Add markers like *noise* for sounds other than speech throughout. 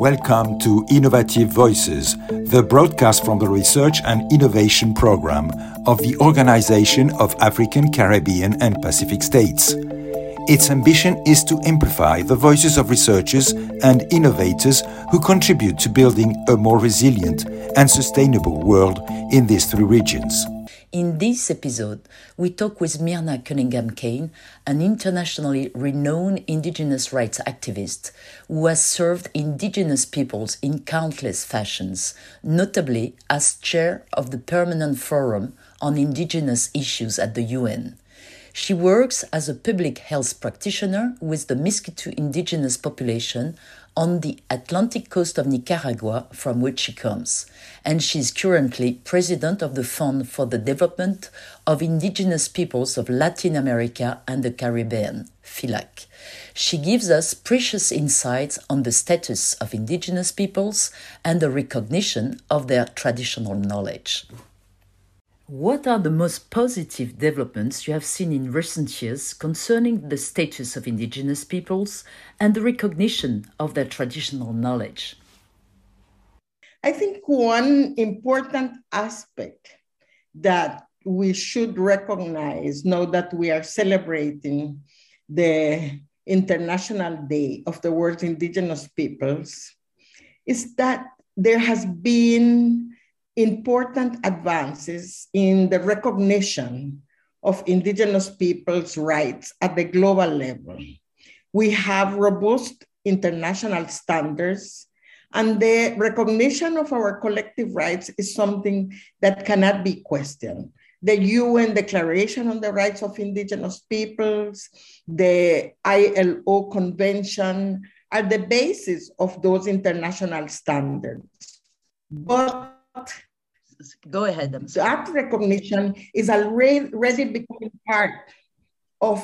Welcome to Innovative Voices, the broadcast from the Research and Innovation Program of the Organization of African, Caribbean, and Pacific States. Its ambition is to amplify the voices of researchers and innovators who contribute to building a more resilient and sustainable world in these three regions. In this episode, we talk with Myrna Cunningham Kain, an internationally renowned Indigenous rights activist who has served Indigenous peoples in countless fashions, notably as chair of the Permanent Forum on Indigenous Issues at the UN. She works as a public health practitioner with the Miskitu indigenous population on the Atlantic coast of Nicaragua, from which she comes, and she is currently president of the Fund for the Development of Indigenous Peoples of Latin America and the Caribbean, FILAC. She gives us precious insights on the status of indigenous peoples and the recognition of their traditional knowledge. What are the most positive developments you have seen in recent years concerning the status of indigenous peoples and the recognition of their traditional knowledge? I think one important aspect that we should recognize now that we are celebrating the International Day of the World's Indigenous Peoples is that there has been important advances in the recognition of Indigenous peoples' rights at the global level. We have robust international standards, and the recognition of our collective rights is something that cannot be questioned. The UN Declaration on the Rights of Indigenous Peoples, the ILO Convention are the basis of those international standards. But go ahead. That recognition is already becoming part of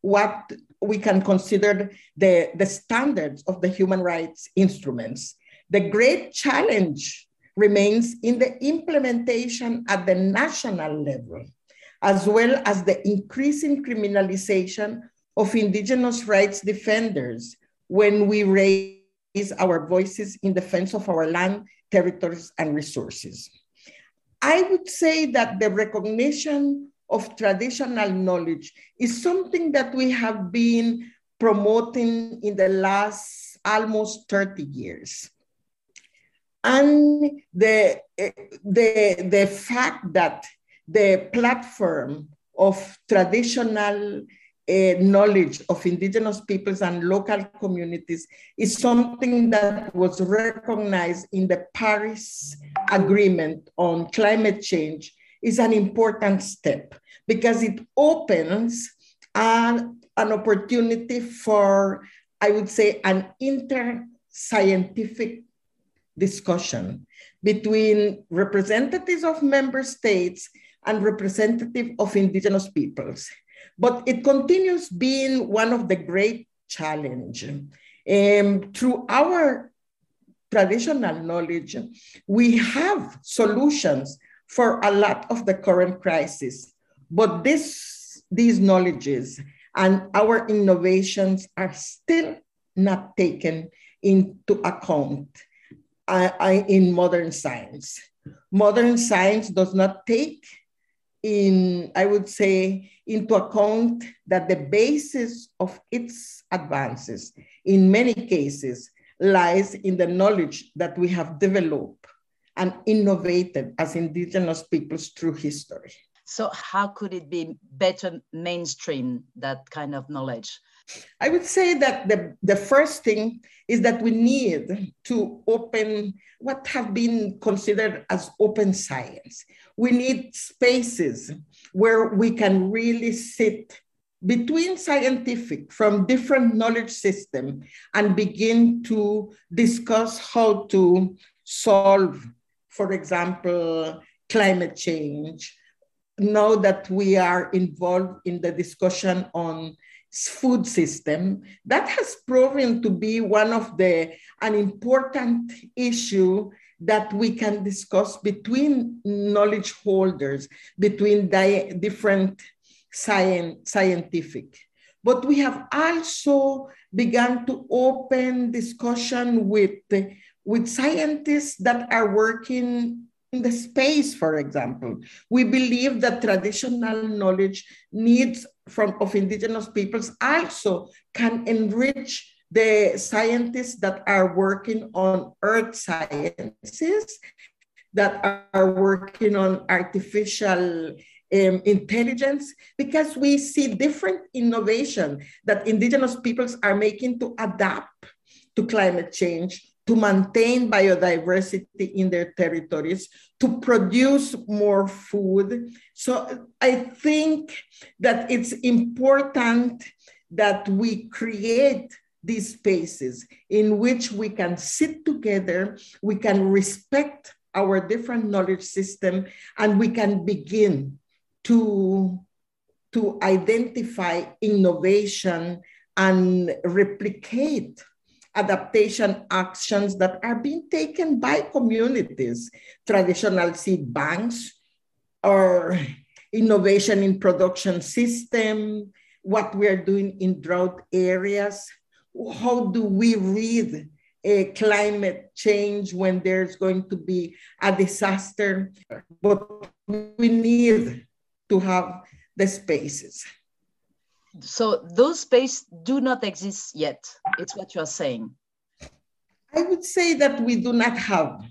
what we can consider the, the standards of the human rights instruments. The great challenge remains in the implementation at the national level, as well as the increasing criminalization of Indigenous rights defenders when we raise our voices in defense of our land, territories, and resources. I would say that the recognition of traditional knowledge is something that we have been promoting in the last almost 30 years. And the, the, the fact that the platform of traditional uh, knowledge of indigenous peoples and local communities is something that was recognized in the Paris Agreement on climate change is an important step because it opens an, an opportunity for, I would say, an inter-scientific discussion between representatives of member states and representative of indigenous peoples but it continues being one of the great challenges. Um, through our traditional knowledge, we have solutions for a lot of the current crisis, but this, these knowledges and our innovations are still not taken into account uh, in modern science. Modern science does not take in, I would say, into account that the basis of its advances, in many cases, lies in the knowledge that we have developed and innovated as indigenous peoples through history. So, how could it be better mainstream that kind of knowledge? I would say that the, the first thing is that we need to open what have been considered as open science. We need spaces where we can really sit between scientific from different knowledge system and begin to discuss how to solve, for example, climate change. Now that we are involved in the discussion on food system, that has proven to be one of the an important issue that we can discuss between knowledge holders, between different science, scientific. but we have also begun to open discussion with, with scientists that are working in the space, for example. We believe that traditional knowledge needs from of indigenous peoples also can enrich the scientists that are working on earth sciences, that are working on artificial um, intelligence, because we see different innovation that indigenous peoples are making to adapt to climate change, to maintain biodiversity in their territories, to produce more food. So I think that it's important that we create these spaces in which we can sit together, we can respect our different knowledge system, and we can begin to, to identify innovation and replicate adaptation actions that are being taken by communities, traditional seed banks, or innovation in production system, what we're doing in drought areas, how do we read a climate change when there's going to be a disaster, but we need to have the spaces. So those spaces do not exist yet. It's what you're saying. I would say that we do not have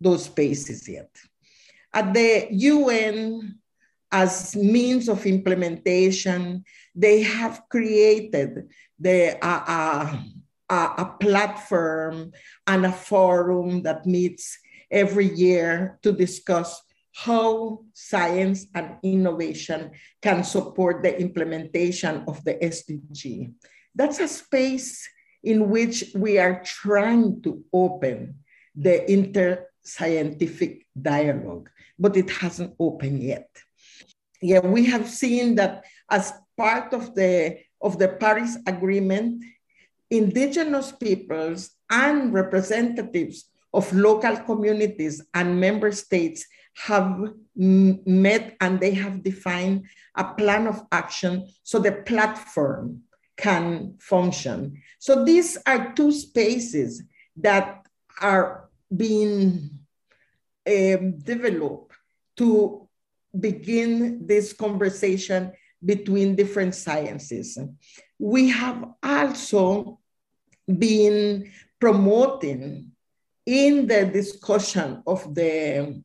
those spaces yet. At the UN, as means of implementation, they have created the, uh, uh, a platform and a forum that meets every year to discuss how science and innovation can support the implementation of the SDG. That's a space in which we are trying to open the inter-scientific dialogue, but it hasn't opened yet. Yeah, we have seen that as part of the, of the Paris Agreement, indigenous peoples and representatives of local communities and member states have met and they have defined a plan of action so the platform can function. So these are two spaces that are being um, developed to begin this conversation between different sciences. We have also been promoting in the discussion of the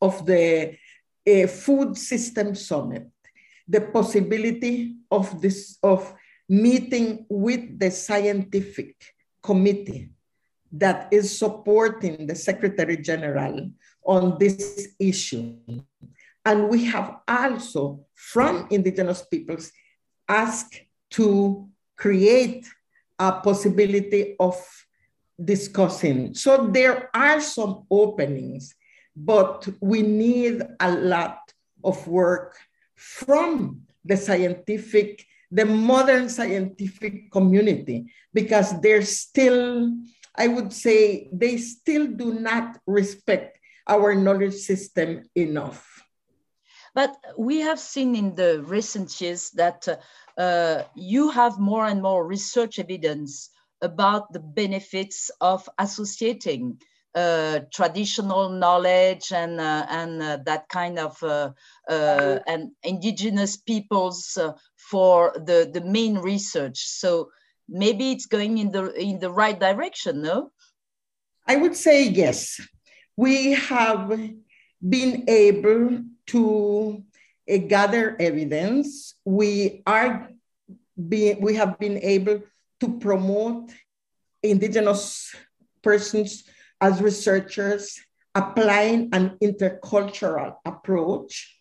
of the uh, food system summit the possibility of this of meeting with the scientific committee that is supporting the secretary general on this issue and we have also from indigenous peoples asked to create a possibility of discussing so there are some openings but we need a lot of work from the scientific, the modern scientific community, because they're still, I would say, they still do not respect our knowledge system enough. But we have seen in the recent years that uh, you have more and more research evidence about the benefits of associating uh, traditional knowledge and uh, and uh, that kind of uh, uh, and indigenous peoples uh, for the the main research. So maybe it's going in the in the right direction, no? I would say yes. We have been able to gather evidence. We are we have been able to promote indigenous persons as researchers applying an intercultural approach.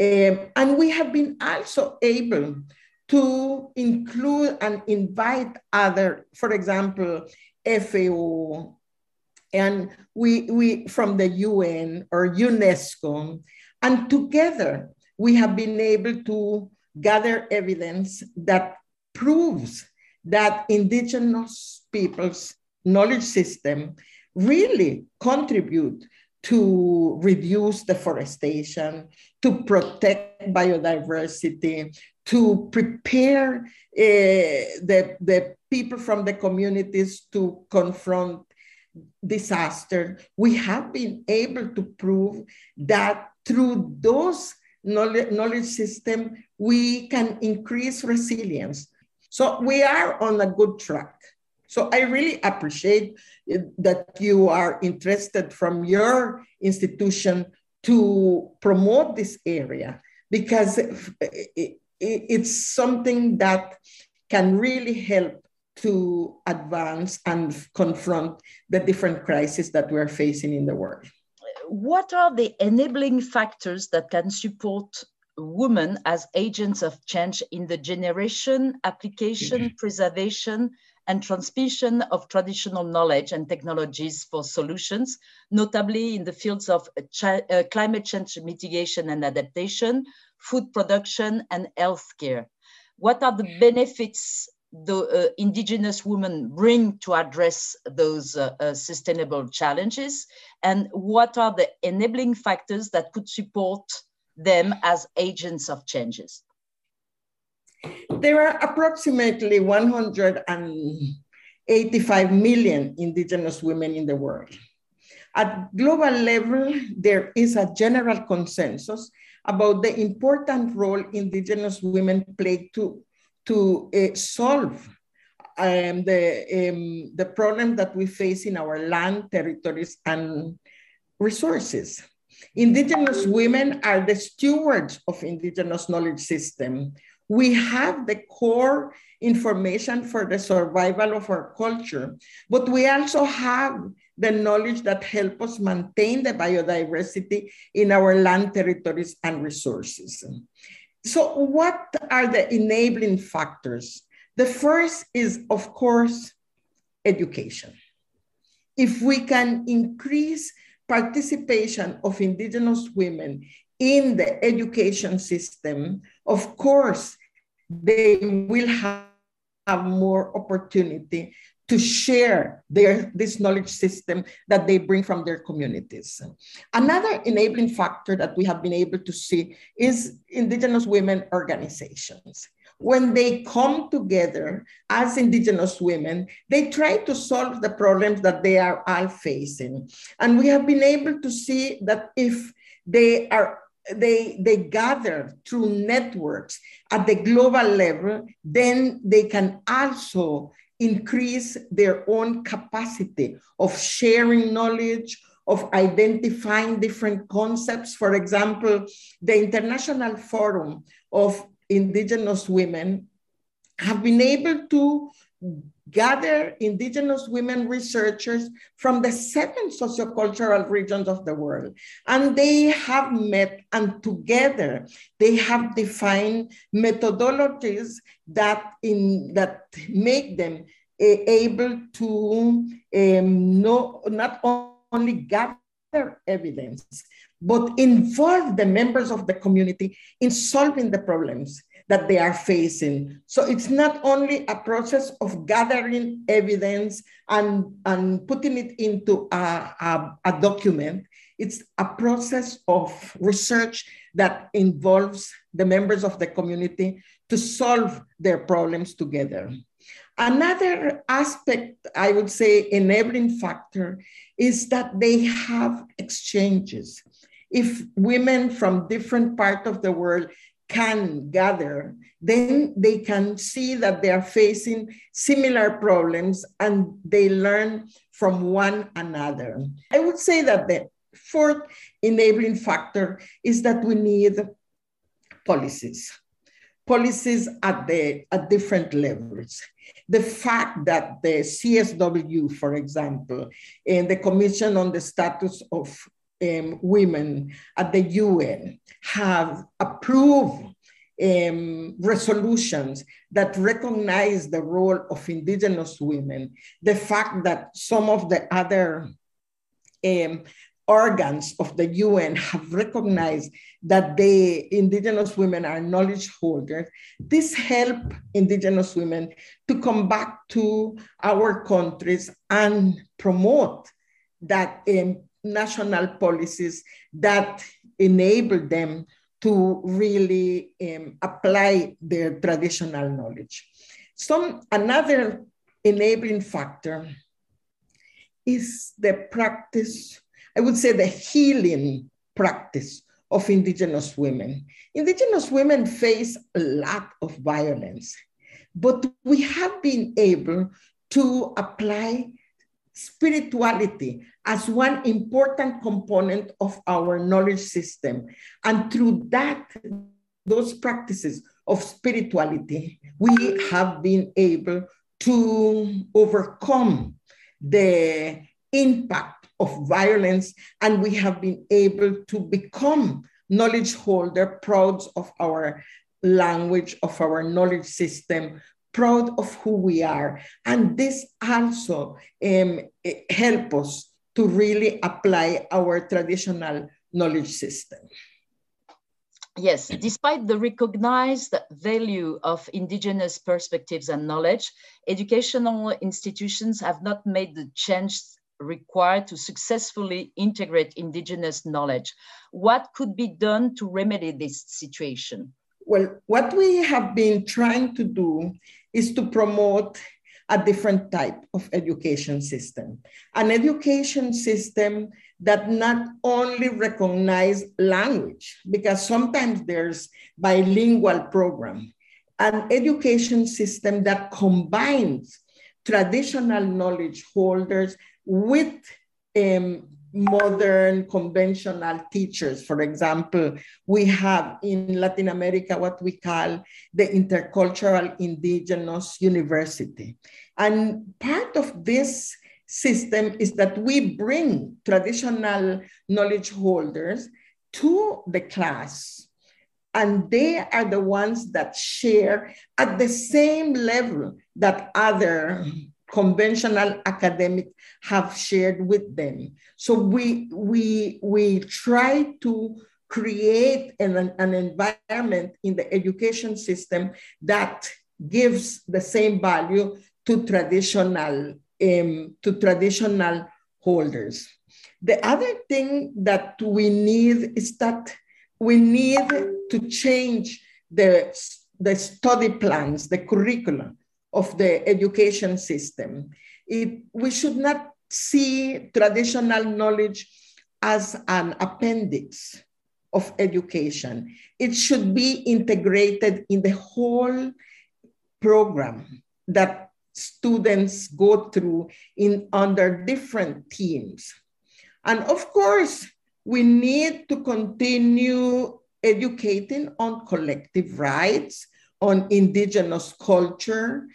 Um, and we have been also able to include and invite other, for example, FAO, and we, we from the UN or UNESCO, and together we have been able to gather evidence that proves that indigenous people's knowledge system really contribute to reduce deforestation, to protect biodiversity, to prepare uh, the, the people from the communities to confront disaster, we have been able to prove that through those knowledge, knowledge system, we can increase resilience. So we are on a good track. So I really appreciate eh, that you are interested from your institution to promote this area because eh, eh, it's something that can really help to advance and confront the different crises that we're facing in the world. What are the enabling factors that can support women as agents of change in the generation, application, mm-hmm. preservation, and transmission of traditional knowledge and technologies for solutions, notably in the fields of uh, climate change mitigation and adaptation, food production, and healthcare. What are the benefits the uh, indigenous women bring to address those uh, uh, sustainable challenges? And what are the enabling factors that could support them as agents of changes? There are approximately 185 million indigenous women in the world. At global level there is a general consensus about the important role indigenous women play to to uh, solve um, the, um, the problem that we face in our land, territories, and resources. Indigenous women are the stewards of indigenous knowledge system. We have the core information for the survival of our culture, but we also have the knowledge that help us maintain the biodiversity in our land, territories, and resources. So, what are the enabling factors? The first is, of course, education. If we can increase participation of Indigenous women in the education system, of course, they will have more opportunity to share their this knowledge system that they bring from their communities. Another enabling factor that we have been able to see is indigenous women organizations. When they come together as indigenous women, they try to solve the problems that they are all facing. And we have been able to see that if they are they they gather through networks at the global level then they can also increase their own capacity of sharing knowledge, of identifying different concepts. For example, the International Forum of Indigenous Women have been able to gather indigenous women researchers from the seven sociocultural regions of the world. And they have met and together they have defined methodologies that, in, that make them uh, able to um, know, not only gather evidence, but involve the members of the community in solving the problems that they are facing. So it's not only a process of gathering evidence and, and putting it into a, a, a document, it's a process of research that involves the members of the community to solve their problems together. Another aspect, I would say, enabling factor is that they have exchanges. If women from different parts of the world can gather, then they can see that they are facing similar problems and they learn from one another. I would say that the fourth enabling factor is that we need policies, policies at the at different levels. The fact that the CSW, for example, and the Commission on the Status of um, women at the UN have approved um, resolutions that recognize the role of indigenous women, the fact that some of the other um, organs of the UN have recognized that the indigenous women are knowledge holders. This help indigenous women to come back to our countries and promote that um, national policies that enable them to really um, apply their traditional knowledge. Some another enabling factor is the practice, I would say the healing practice of indigenous women. Indigenous women face a lot of violence, but we have been able to apply spirituality as one important component of our knowledge system. And through that, those practices of spirituality, we have been able to overcome the impact of violence, and we have been able to become knowledge holder, proud of our language, of our knowledge system, proud of who we are. And this also um, help us to really apply our traditional knowledge system. Yes, despite the recognized value of indigenous perspectives and knowledge, educational institutions have not made the change required to successfully integrate indigenous knowledge. What could be done to remedy this situation? Well, what we have been trying to do is to promote a different type of education system, an education system that not only recognize language, because sometimes there's bilingual program, an education system that combines traditional knowledge holders with um, modern conventional teachers. For example, we have in Latin America what we call the Intercultural Indigenous University. And part of this system is that we bring traditional knowledge holders to the class and they are the ones that share at the same level that other conventional academic have shared with them. So we, we, we try to create an, an environment in the education system that gives the same value to traditional, um, to traditional holders. The other thing that we need is that we need to change the, the study plans, the curriculum of the education system. It, we should not see traditional knowledge as an appendix of education. It should be integrated in the whole program that students go through in under different teams. And of course, we need to continue educating on collective rights, on indigenous culture,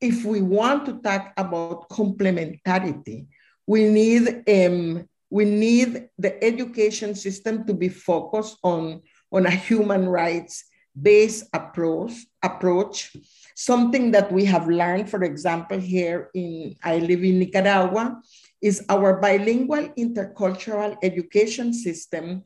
if we want to talk about complementarity, we need um, we need the education system to be focused on, on a human rights based approach approach. Something that we have learned for example here in i live in nicaragua is our bilingual intercultural education system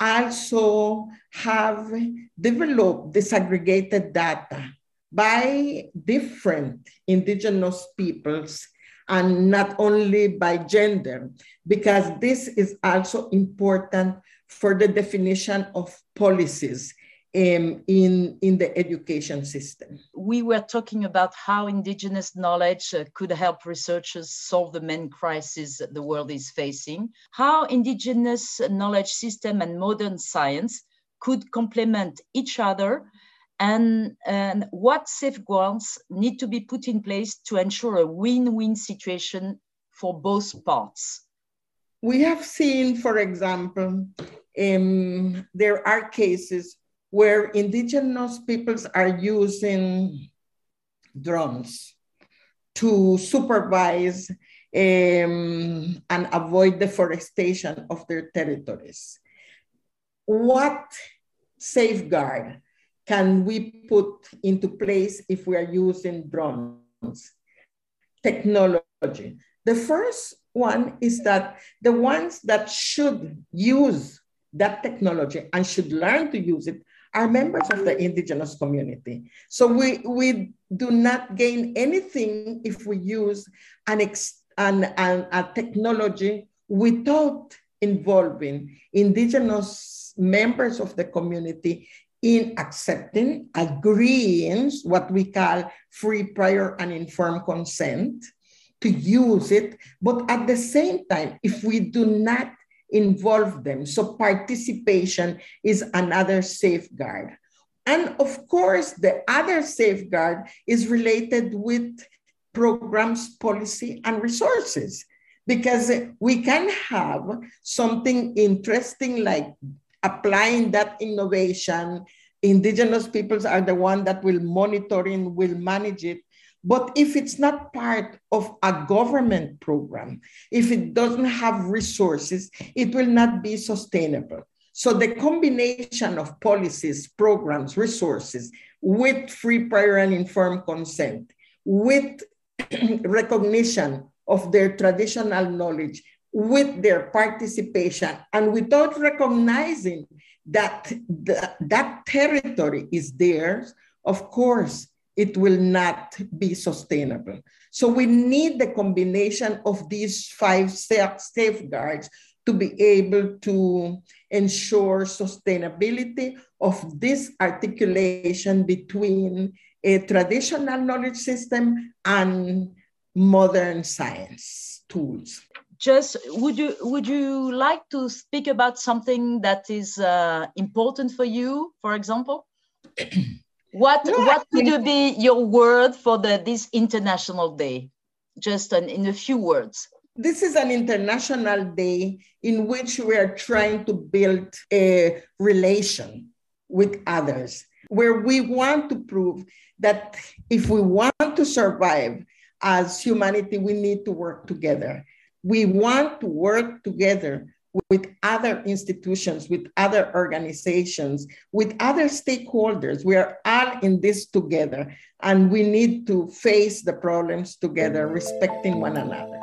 also have developed disaggregated data by different indigenous peoples and not only by gender, because this is also important for the definition of policies um, in, in the education system. We were talking about how indigenous knowledge uh, could help researchers solve the main crisis the world is facing, how indigenous knowledge system and modern science could complement each other and, and what safeguards need to be put in place to ensure a win-win situation for both parts? We have seen, for example, um, there are cases where indigenous peoples are using drones to supervise um, and avoid deforestation of their territories. What safeguard can we put into place if we are using drones? Technology. The first one is that the ones that should use that technology and should learn to use it are members of the indigenous community. So we, we do not gain anything if we use an, ex, an, an a technology without involving indigenous members of the community in accepting, agreeing, what we call free, prior, and informed consent to use it. But at the same time, if we do not involve them, so participation is another safeguard. And of course, the other safeguard is related with programs, policy, and resources. Because we can have something interesting like applying that innovation. Indigenous peoples are the one that will monitor and will manage it. But if it's not part of a government program, if it doesn't have resources, it will not be sustainable. So the combination of policies, programs, resources with free, prior, and informed consent, with *clears throat* recognition of their traditional knowledge, with their participation, and without recognizing that that territory is theirs, of course, it will not be sustainable. So we need the combination of these five safeguards to be able to ensure sustainability of this articulation between a traditional knowledge system and modern science tools just would you would you like to speak about something that is uh, important for you for example *clears throat* what what would be your word for the this international day just an, in a few words this is an international day in which we are trying to build a relation with others, where we want to prove that if we want to survive as humanity, we need to work together. We want to work together with other institutions, with other organizations, with other stakeholders. We are all in this together, and we need to face the problems together, respecting one another.